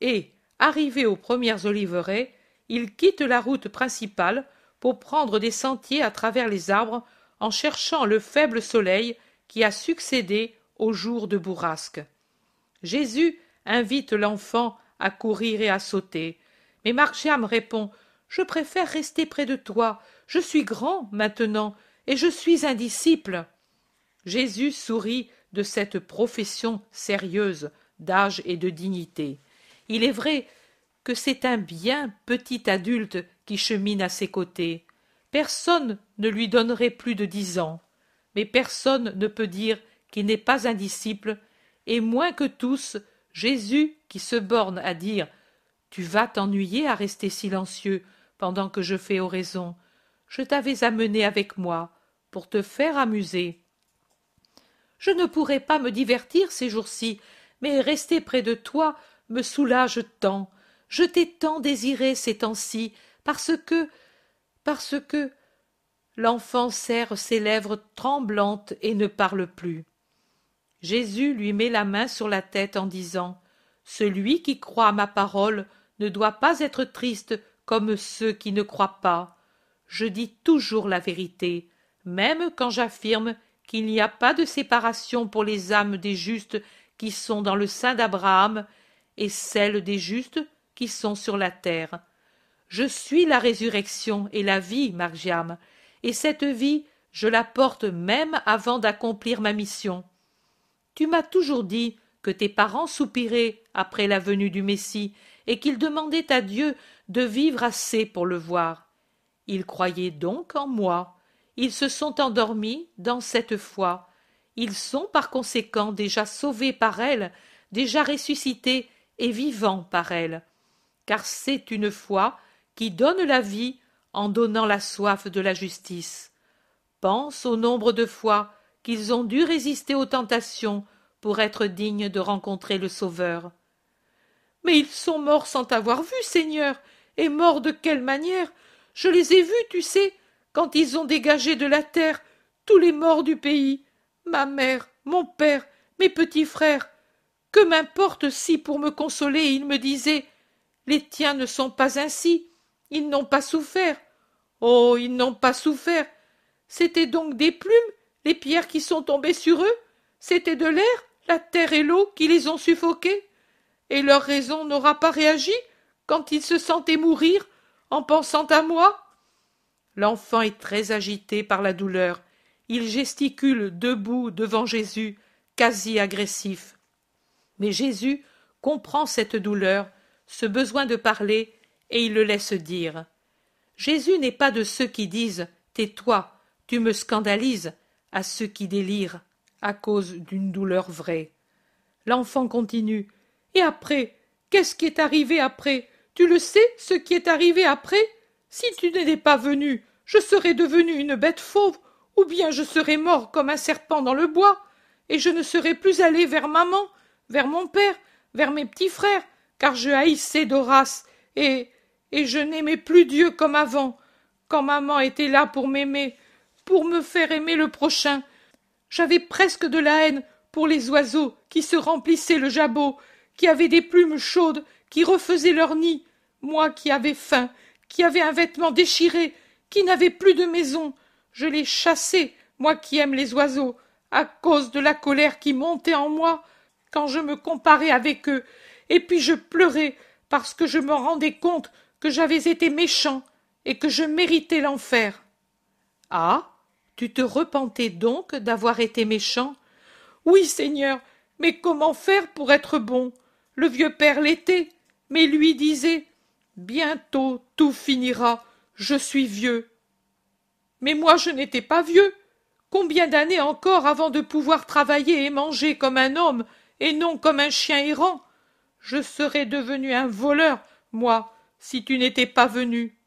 A: et, arrivé aux premières oliveraies, il quitte la route principale pour prendre des sentiers à travers les arbres en cherchant le faible soleil qui a succédé au jour de bourrasque. Jésus invite l'enfant à courir et à sauter, mais Marciam répond Je préfère rester près de toi, je suis grand maintenant, et je suis un disciple. Jésus sourit de cette profession sérieuse d'âge et de dignité. Il est vrai que c'est un bien petit adulte qui chemine à ses côtés. Personne ne lui donnerait plus de dix ans, mais personne ne peut dire qu'il n'est pas un disciple, et moins que tous Jésus qui se borne à dire Tu vas t'ennuyer à rester silencieux pendant que je fais oraison. Je t'avais amené avec moi pour te faire amuser. Je ne pourrais pas me divertir ces jours-ci, mais rester près de toi me soulage tant. Je t'ai tant désiré ces temps-ci, parce que. parce que. L'enfant serre ses lèvres tremblantes et ne parle plus. Jésus lui met la main sur la tête en disant Celui qui croit à ma parole ne doit pas être triste comme ceux qui ne croient pas. Je dis toujours la vérité, même quand j'affirme qu'il n'y a pas de séparation pour les âmes des justes qui sont dans le sein d'Abraham et celles des justes qui sont sur la terre. Je suis la résurrection et la vie, Margiam, et cette vie, je la porte même avant d'accomplir ma mission. Tu m'as toujours dit que tes parents soupiraient après la venue du Messie et qu'ils demandaient à Dieu de vivre assez pour le voir. Ils croyaient donc en moi. Ils se sont endormis dans cette foi. Ils sont par conséquent déjà sauvés par elle, déjà ressuscités et vivants par elle. Car c'est une foi qui donne la vie en donnant la soif de la justice. Pense au nombre de fois qu'ils ont dû résister aux tentations pour être dignes de rencontrer le Sauveur. Mais ils sont morts sans t'avoir vu, Seigneur, et morts de quelle manière? Je les ai vus, tu sais, quand ils ont dégagé de la terre tous les morts du pays, ma mère, mon père, mes petits frères. Que m'importe si, pour me consoler, ils me disaient Les tiens ne sont pas ainsi, ils n'ont pas souffert. Oh, ils n'ont pas souffert. C'étaient donc des plumes les pierres qui sont tombées sur eux C'était de l'air, la terre et l'eau qui les ont suffoqués Et leur raison n'aura pas réagi quand ils se sentaient mourir en pensant à moi L'enfant est très agité par la douleur. Il gesticule debout devant Jésus, quasi agressif. Mais Jésus comprend cette douleur, ce besoin de parler, et il le laisse dire. Jésus n'est pas de ceux qui disent Tais-toi, tu me scandalises, à ceux qui délirent à cause d'une douleur vraie. L'enfant continue. Et après Qu'est-ce qui est arrivé après? Tu le sais, ce qui est arrivé après? Si tu n'étais pas venu, je serais devenu une bête fauve, ou bien je serais mort comme un serpent dans le bois, et je ne serais plus allé vers maman, vers mon père, vers mes petits frères, car je haïssais Doras, et et je n'aimais plus Dieu comme avant, quand maman était là pour m'aimer, pour me faire aimer le prochain. J'avais presque de la haine pour les oiseaux qui se remplissaient le jabot, qui avaient des plumes chaudes, qui refaisaient leur nid, moi qui avais faim, qui avais un vêtement déchiré, qui n'avais plus de maison. Je les chassais, moi qui aime les oiseaux, à cause de la colère qui montait en moi quand je me comparais avec eux, et puis je pleurais parce que je me rendais compte que j'avais été méchant et que je méritais l'enfer. Ah. Tu te repentais donc d'avoir été méchant? Oui, Seigneur, mais comment faire pour être bon? Le vieux père l'était, mais lui disait Bientôt tout finira, je suis vieux. Mais moi je n'étais pas vieux. Combien d'années encore avant de pouvoir travailler et manger comme un homme et non comme un chien errant? Je serais devenu un voleur, moi, si tu n'étais pas venu.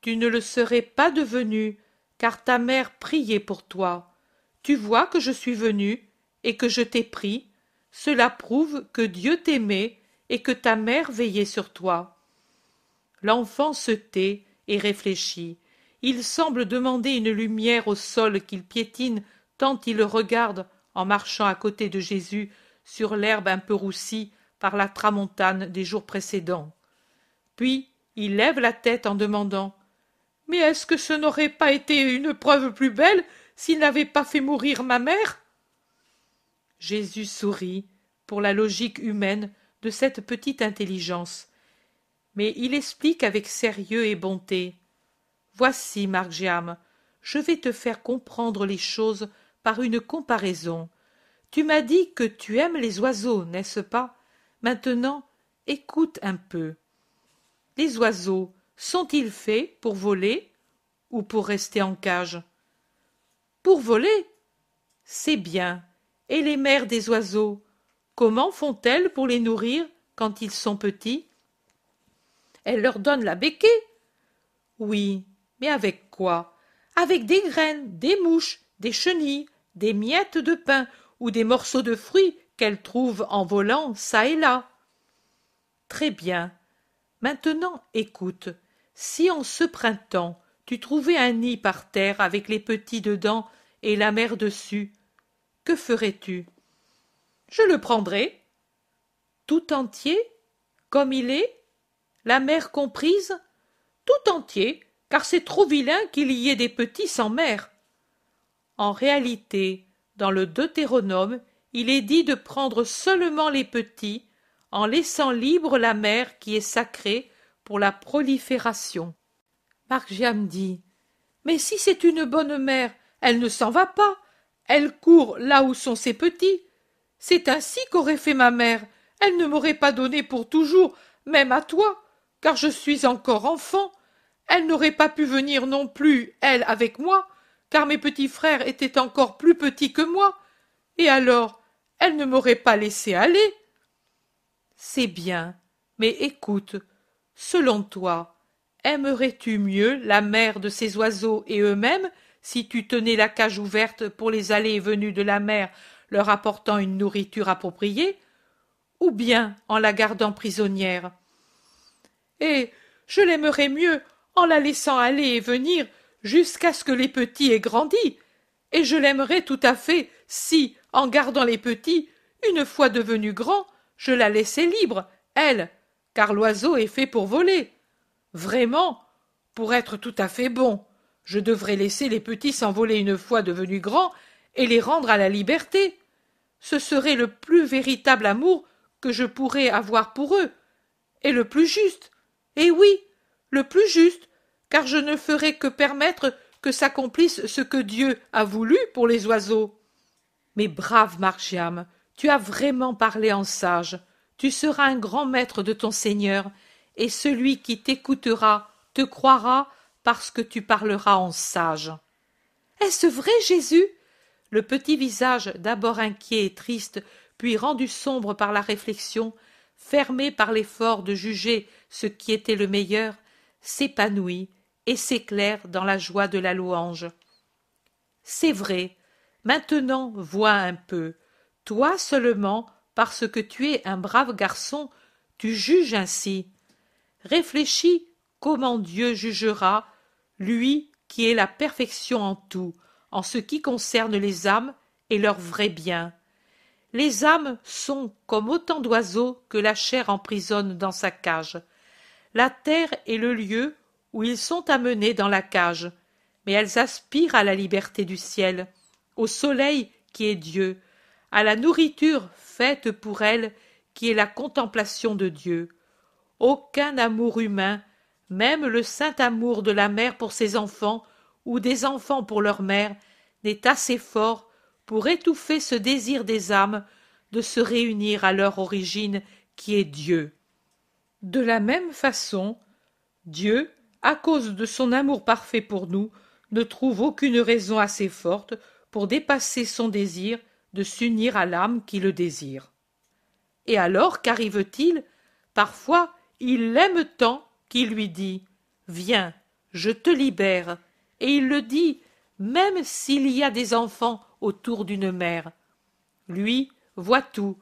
A: Tu ne le serais pas devenu, car ta mère priait pour toi. Tu vois que je suis venu et que je t'ai pris. Cela prouve que Dieu t'aimait et que ta mère veillait sur toi. L'enfant se tait et réfléchit. Il semble demander une lumière au sol qu'il piétine tant il le regarde en marchant à côté de Jésus sur l'herbe un peu roussie par la tramontane des jours précédents. Puis il lève la tête en demandant Mais est-ce que ce n'aurait pas été une preuve plus belle s'il n'avait pas fait mourir ma mère? Jésus sourit pour la logique humaine de cette petite intelligence. Mais il explique avec sérieux et bonté. Voici, Margiam, je vais te faire comprendre les choses par une comparaison. Tu m'as dit que tu aimes les oiseaux, n'est-ce pas? Maintenant, écoute un peu. Les oiseaux sont-ils faits pour voler ou pour rester en cage? Pour voler C'est bien. Et les mères des oiseaux, comment font-elles pour les nourrir quand ils sont petits? Elles leur donnent la béquée. Oui, mais avec quoi? Avec des graines, des mouches, des chenilles, des miettes de pain ou des morceaux de fruits qu'elles trouvent en volant çà et là. Très bien. Maintenant écoute. Si en ce printemps tu trouvais un nid par terre avec les petits dedans et la mère dessus, que ferais-tu? Je le prendrais. Tout entier Comme il est La mère comprise Tout entier, car c'est trop vilain qu'il y ait des petits sans mère. En réalité, dans le Deutéronome, il est dit de prendre seulement les petits, en laissant libre la mère qui est sacrée pour la prolifération. Margiam dit Mais si c'est une bonne mère, elle ne s'en va pas, elle court là où sont ses petits. C'est ainsi qu'aurait fait ma mère. Elle ne m'aurait pas donné pour toujours, même à toi, car je suis encore enfant. Elle n'aurait pas pu venir non plus, elle, avec moi, car mes petits frères étaient encore plus petits que moi. Et alors, elle ne m'aurait pas laissé aller. C'est bien, mais écoute, selon toi, aimerais-tu mieux la mère de ces oiseaux et eux-mêmes si tu tenais la cage ouverte pour les allées et venues de la mer leur apportant une nourriture appropriée, ou bien en la gardant prisonnière? Et je l'aimerais mieux en la laissant aller et venir jusqu'à ce que les petits aient grandi, et je l'aimerais tout à fait si, en gardant les petits, une fois devenus grands, je la laissais libre, elle, car l'oiseau est fait pour voler. Vraiment, pour être tout à fait bon, je devrais laisser les petits s'envoler une fois devenus grands et les rendre à la liberté. Ce serait le plus véritable amour que je pourrais avoir pour eux, et le plus juste. Et oui, le plus juste, car je ne ferai que permettre que s'accomplisse ce que Dieu a voulu pour les oiseaux. Mais brave Margiam, tu as vraiment parlé en sage. Tu seras un grand maître de ton Seigneur, et celui qui t'écoutera te croira parce que tu parleras en sage. Est-ce vrai, Jésus? Le petit visage, d'abord inquiet et triste, puis rendu sombre par la réflexion, fermé par l'effort de juger ce qui était le meilleur, s'épanouit et s'éclaire dans la joie de la louange. C'est vrai, maintenant vois un peu, toi seulement, parce que tu es un brave garçon, tu juges ainsi. Réfléchis comment Dieu jugera, lui qui est la perfection en tout, en ce qui concerne les âmes et leur vrai bien. Les âmes sont comme autant d'oiseaux que la chair emprisonne dans sa cage. La terre est le lieu où ils sont amenés dans la cage, mais elles aspirent à la liberté du ciel, au soleil qui est Dieu, à la nourriture faite pour elles qui est la contemplation de Dieu. Aucun amour humain, même le saint amour de la mère pour ses enfants ou des enfants pour leur mère, n'est assez fort pour étouffer ce désir des âmes de se réunir à leur origine qui est Dieu. De la même façon, Dieu, à cause de son amour parfait pour nous, ne trouve aucune raison assez forte pour dépasser son désir de s'unir à l'âme qui le désire. Et alors qu'arrive-t-il? Parfois, il l'aime tant qu'il lui dit Viens, je te libère, et il le dit même s'il y a des enfants autour d'une mère. Lui voit tout,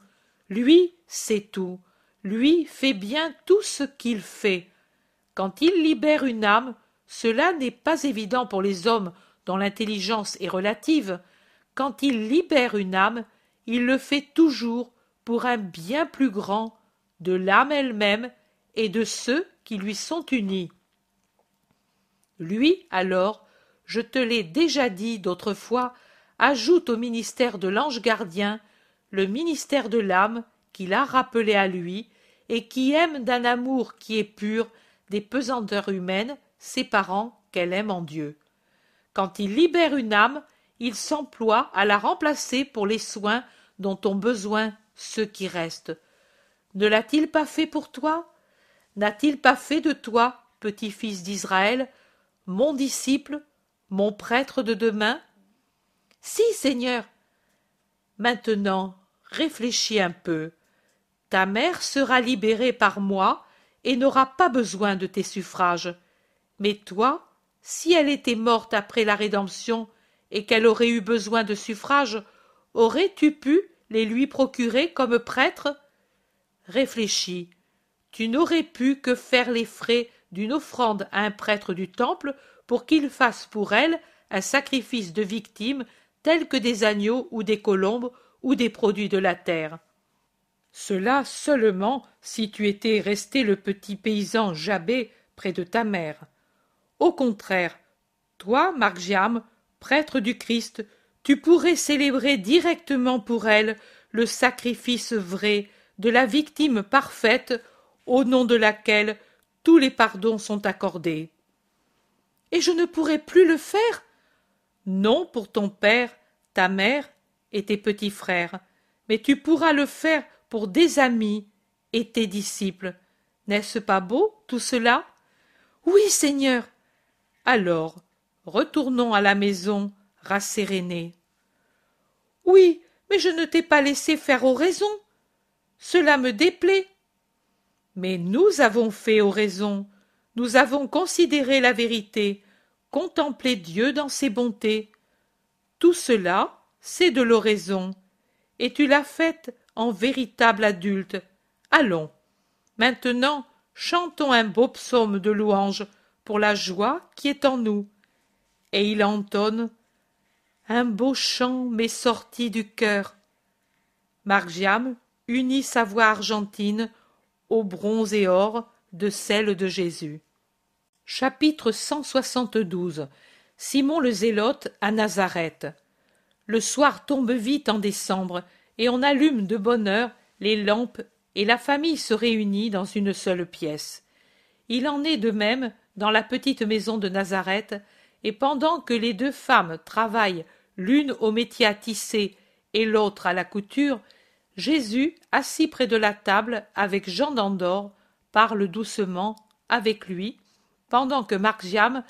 A: lui sait tout, lui fait bien tout ce qu'il fait. Quand il libère une âme, cela n'est pas évident pour les hommes dont l'intelligence est relative, quand il libère une âme, il le fait toujours pour un bien plus grand de l'âme elle-même et de ceux qui lui sont unis. Lui, alors, je te l'ai déjà dit d'autrefois, ajoute au ministère de l'ange gardien le ministère de l'âme qu'il a rappelé à lui et qui aime d'un amour qui est pur des pesanteurs humaines ses parents qu'elle aime en Dieu. Quand il libère une âme, il s'emploie à la remplacer pour les soins dont ont besoin ceux qui restent. Ne l'a-t-il pas fait pour toi? N'a-t-il pas fait de toi, petit-fils d'Israël, mon disciple, mon prêtre de demain? Si, Seigneur. Maintenant, réfléchis un peu. Ta mère sera libérée par moi et n'aura pas besoin de tes suffrages. Mais toi, si elle était morte après la rédemption et qu'elle aurait eu besoin de suffrages, aurais-tu pu les lui procurer comme prêtre? Réfléchis. Tu n'aurais pu que faire les frais d'une offrande à un prêtre du temple pour qu'il fasse pour elle un sacrifice de victimes tels que des agneaux ou des colombes ou des produits de la terre. Cela seulement si tu étais resté le petit paysan Jabé près de ta mère. Au contraire, toi, prêtre du Christ, tu pourrais célébrer directement pour elle le sacrifice vrai de la victime parfaite au nom de laquelle tous les pardons sont accordés. Et je ne pourrais plus le faire? Non pour ton père, ta mère et tes petits frères, mais tu pourras le faire pour des amis et tes disciples. N'est-ce pas beau tout cela? Oui, Seigneur. Alors, retournons à la maison rassérénés. Oui, mais je ne t'ai pas laissé faire oraison. Cela me déplaît. Mais nous avons fait oraison, nous avons considéré la vérité, contemplé Dieu dans ses bontés. Tout cela, c'est de l'oraison, et tu l'as faite en véritable adulte. Allons. Maintenant, chantons un beau psaume de louange pour la joie qui est en nous. Et il entonne Un beau chant m'est sorti du cœur. Margiam unit sa voix argentine au bronze et or de celle de Jésus. Chapitre 172 Simon le Zélote à Nazareth. Le soir tombe vite en décembre, et on allume de bonne heure les lampes, et la famille se réunit dans une seule pièce. Il en est de même dans la petite maison de Nazareth, et pendant que les deux femmes travaillent l'une au métier à tisser et l'autre à la couture, Jésus, assis près de la table avec Jean d'Andorre, parle doucement avec lui, pendant que Margiam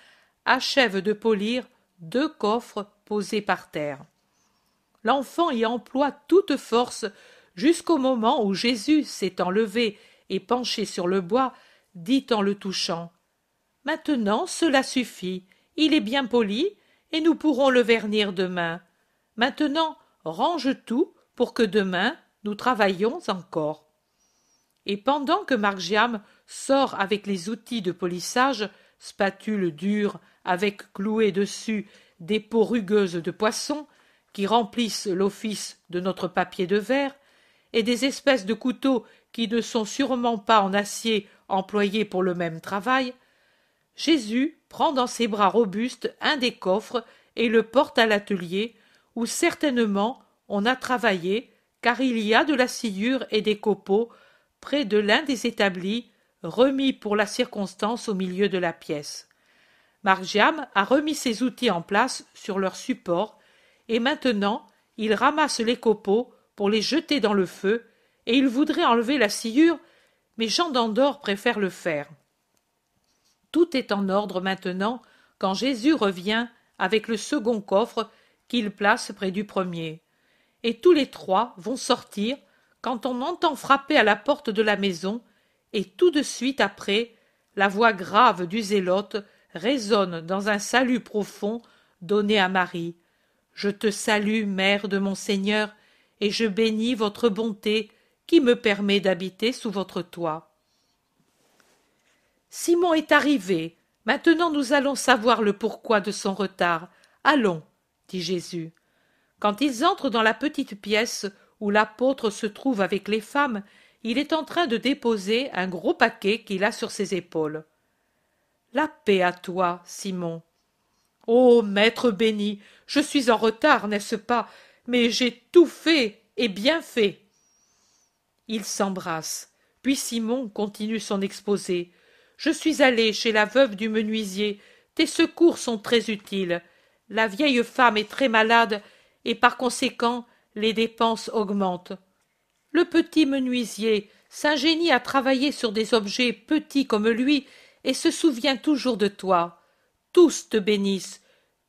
A: achève de polir deux coffres posés par terre. L'enfant y emploie toute force jusqu'au moment où Jésus, s'étant levé et penché sur le bois, dit en le touchant Maintenant cela suffit, il est bien poli, et nous pourrons le vernir demain. Maintenant range tout pour que demain nous travaillions encore. Et pendant que Margiam sort avec les outils de polissage, spatule dure avec cloué dessus des peaux rugueuses de poisson, qui remplissent l'office de notre papier de verre, et des espèces de couteaux qui ne sont sûrement pas en acier employés pour le même travail, Jésus prend dans ses bras robustes un des coffres et le porte à l'atelier, où certainement on a travaillé, car il y a de la sciure et des copeaux près de l'un des établis, remis pour la circonstance au milieu de la pièce. Margiam a remis ses outils en place sur leur support, et maintenant il ramasse les copeaux pour les jeter dans le feu, et il voudrait enlever la sciure, mais Jean d'Andorre préfère le faire. Tout est en ordre maintenant quand Jésus revient avec le second coffre qu'il place près du premier. Et tous les trois vont sortir quand on entend frapper à la porte de la maison, et tout de suite après, la voix grave du zélote résonne dans un salut profond donné à Marie. Je te salue, mère de mon Seigneur, et je bénis votre bonté qui me permet d'habiter sous votre toit. Simon est arrivé. Maintenant nous allons savoir le pourquoi de son retard. Allons, dit Jésus. Quand ils entrent dans la petite pièce où l'apôtre se trouve avec les femmes, il est en train de déposer un gros paquet qu'il a sur ses épaules. La paix à toi, Simon. Oh, maître béni, je suis en retard, n'est-ce pas, mais j'ai tout fait et bien fait. Ils s'embrassent. Puis Simon continue son exposé. Je suis allé chez la veuve du menuisier. Tes secours sont très utiles. La vieille femme est très malade et par conséquent les dépenses augmentent. Le petit menuisier s'ingénie à travailler sur des objets petits comme lui et se souvient toujours de toi. Tous te bénissent.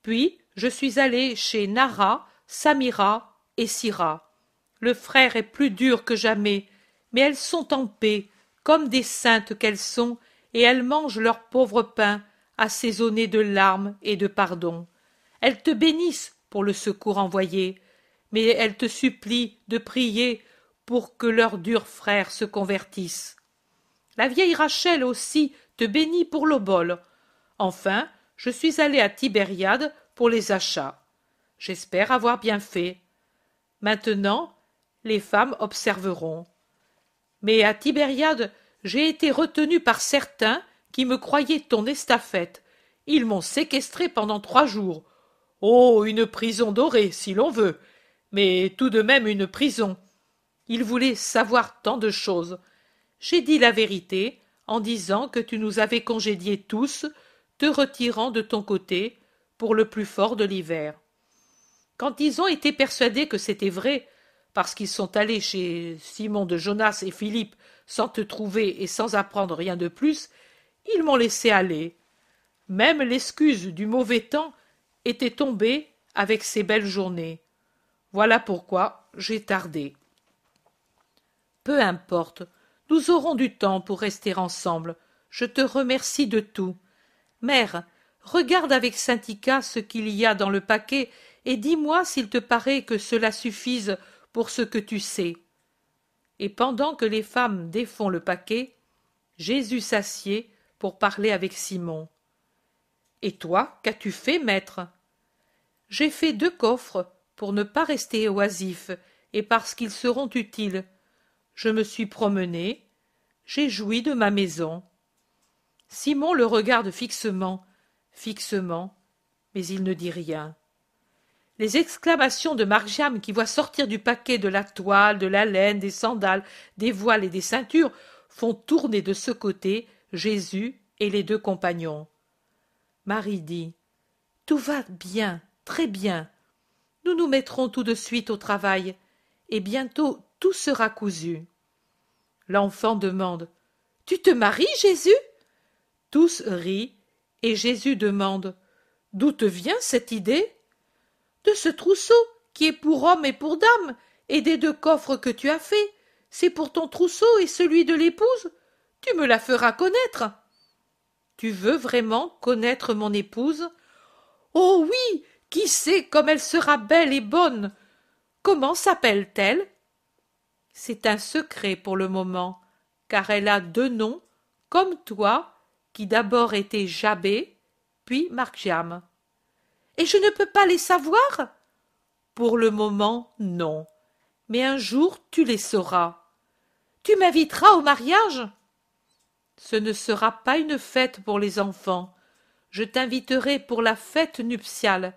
A: Puis je suis allé chez Nara, Samira et Sira. Le frère est plus dur que jamais, mais elles sont en paix, comme des saintes qu'elles sont, et elles mangent leur pauvre pain, assaisonné de larmes et de pardon. Elles te bénissent pour le secours envoyé, mais elles te supplient de prier pour que leur dur frère se convertisse. La vieille Rachel aussi te bénit pour l'obole. Enfin, je suis allé à Tibériade pour les achats. J'espère avoir bien fait. Maintenant, les femmes observeront. Mais à Tibériade, j'ai été retenu par certains qui me croyaient ton estafette. Ils m'ont séquestré pendant trois jours. Oh, une prison dorée, si l'on veut, mais tout de même une prison. Ils voulaient savoir tant de choses. J'ai dit la vérité en disant que tu nous avais congédiés tous, te retirant de ton côté pour le plus fort de l'hiver. Quand ils ont été persuadés que c'était vrai, parce qu'ils sont allés chez Simon de Jonas et Philippe sans te trouver et sans apprendre rien de plus, ils m'ont laissé aller. Même l'excuse du mauvais temps était tombée avec ces belles journées. Voilà pourquoi j'ai tardé. Peu importe, nous aurons du temps pour rester ensemble. Je te remercie de tout. Mère, regarde avec syndicat ce qu'il y a dans le paquet et dis-moi s'il te paraît que cela suffise pour ce que tu sais. Et pendant que les femmes défont le paquet, Jésus s'assied pour parler avec Simon. Et toi, qu'as-tu fait, maître? J'ai fait deux coffres pour ne pas rester oisif et parce qu'ils seront utiles. Je me suis promené, j'ai joui de ma maison. Simon le regarde fixement, fixement, mais il ne dit rien. Les exclamations de Margiam qui voit sortir du paquet de la toile, de la laine, des sandales, des voiles et des ceintures font tourner de ce côté Jésus et les deux compagnons. Marie dit Tout va bien, très bien. Nous nous mettrons tout de suite au travail, et bientôt tout sera cousu. L'enfant demande Tu te maries, Jésus? Tous rient, et Jésus demande D'où te vient cette idée? De ce trousseau qui est pour homme et pour dame, et des deux coffres que tu as faits. C'est pour ton trousseau et celui de l'épouse. Tu me la feras connaître. Tu veux vraiment connaître mon épouse? Oh oui. Qui sait comme elle sera belle et bonne. Comment s'appelle t elle C'est un secret pour le moment, car elle a deux noms, comme toi, qui d'abord était Jabé, puis Markjam. Et je ne peux pas les savoir? Pour le moment, non. Mais un jour, tu les sauras. Tu m'inviteras au mariage? Ce ne sera pas une fête pour les enfants. Je t'inviterai pour la fête nuptiale.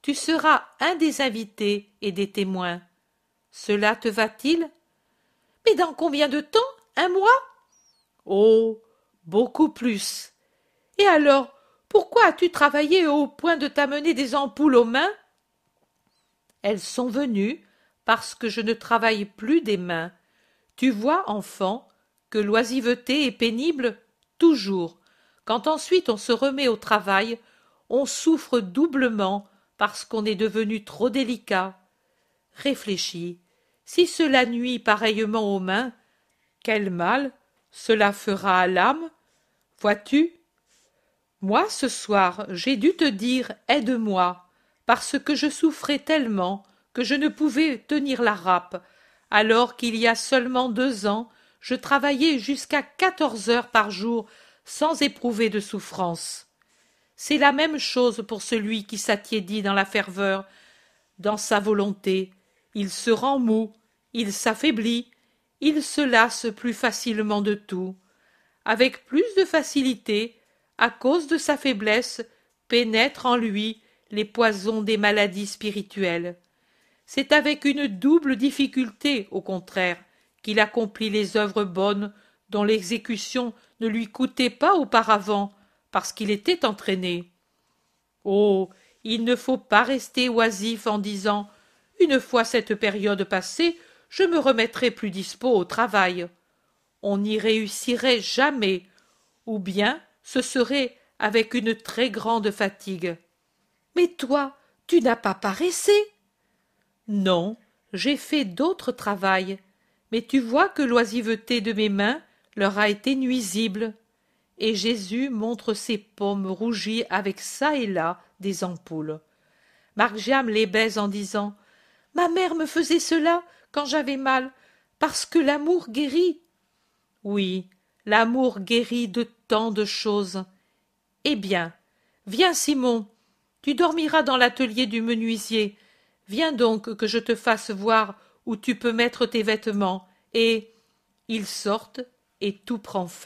A: Tu seras un des invités et des témoins. Cela te va-t-il? Mais dans combien de temps? Un mois? Oh beaucoup plus. Et alors, pourquoi as-tu travaillé au point de t'amener des ampoules aux mains? Elles sont venues parce que je ne travaille plus des mains. Tu vois, enfant, que l'oisiveté est pénible toujours. Quand ensuite on se remet au travail, on souffre doublement parce qu'on est devenu trop délicat. Réfléchis. Si cela nuit pareillement aux mains, quel mal cela fera à l'âme? Vois-tu, moi, ce soir, j'ai dû te dire aide-moi, parce que je souffrais tellement que je ne pouvais tenir la râpe, alors qu'il y a seulement deux ans, je travaillais jusqu'à quatorze heures par jour sans éprouver de souffrance. C'est la même chose pour celui qui s'attiédit dans la ferveur, dans sa volonté, il se rend mou, il s'affaiblit, il se lasse plus facilement de tout. Avec plus de facilité, à cause de sa faiblesse, pénètrent en lui les poisons des maladies spirituelles. C'est avec une double difficulté, au contraire, qu'il accomplit les œuvres bonnes dont l'exécution ne lui coûtait pas auparavant, parce qu'il était entraîné. Oh. Il ne faut pas rester oisif en disant Une fois cette période passée, je me remettrai plus dispos au travail. On n'y réussirait jamais, ou bien ce serait avec une très grande fatigue. Mais toi, tu n'as pas paressé? Non, j'ai fait d'autres travail, mais tu vois que l'oisiveté de mes mains leur a été nuisible. Et Jésus montre ses paumes rougies avec çà et là des ampoules. Margiam les baise en disant Ma mère me faisait cela quand j'avais mal, parce que l'amour guérit. Oui, l'amour guérit de tant de choses. Eh bien, viens, Simon, tu dormiras dans l'atelier du menuisier. Viens donc que je te fasse voir où tu peux mettre tes vêtements, et ils sortent et tout prend fin.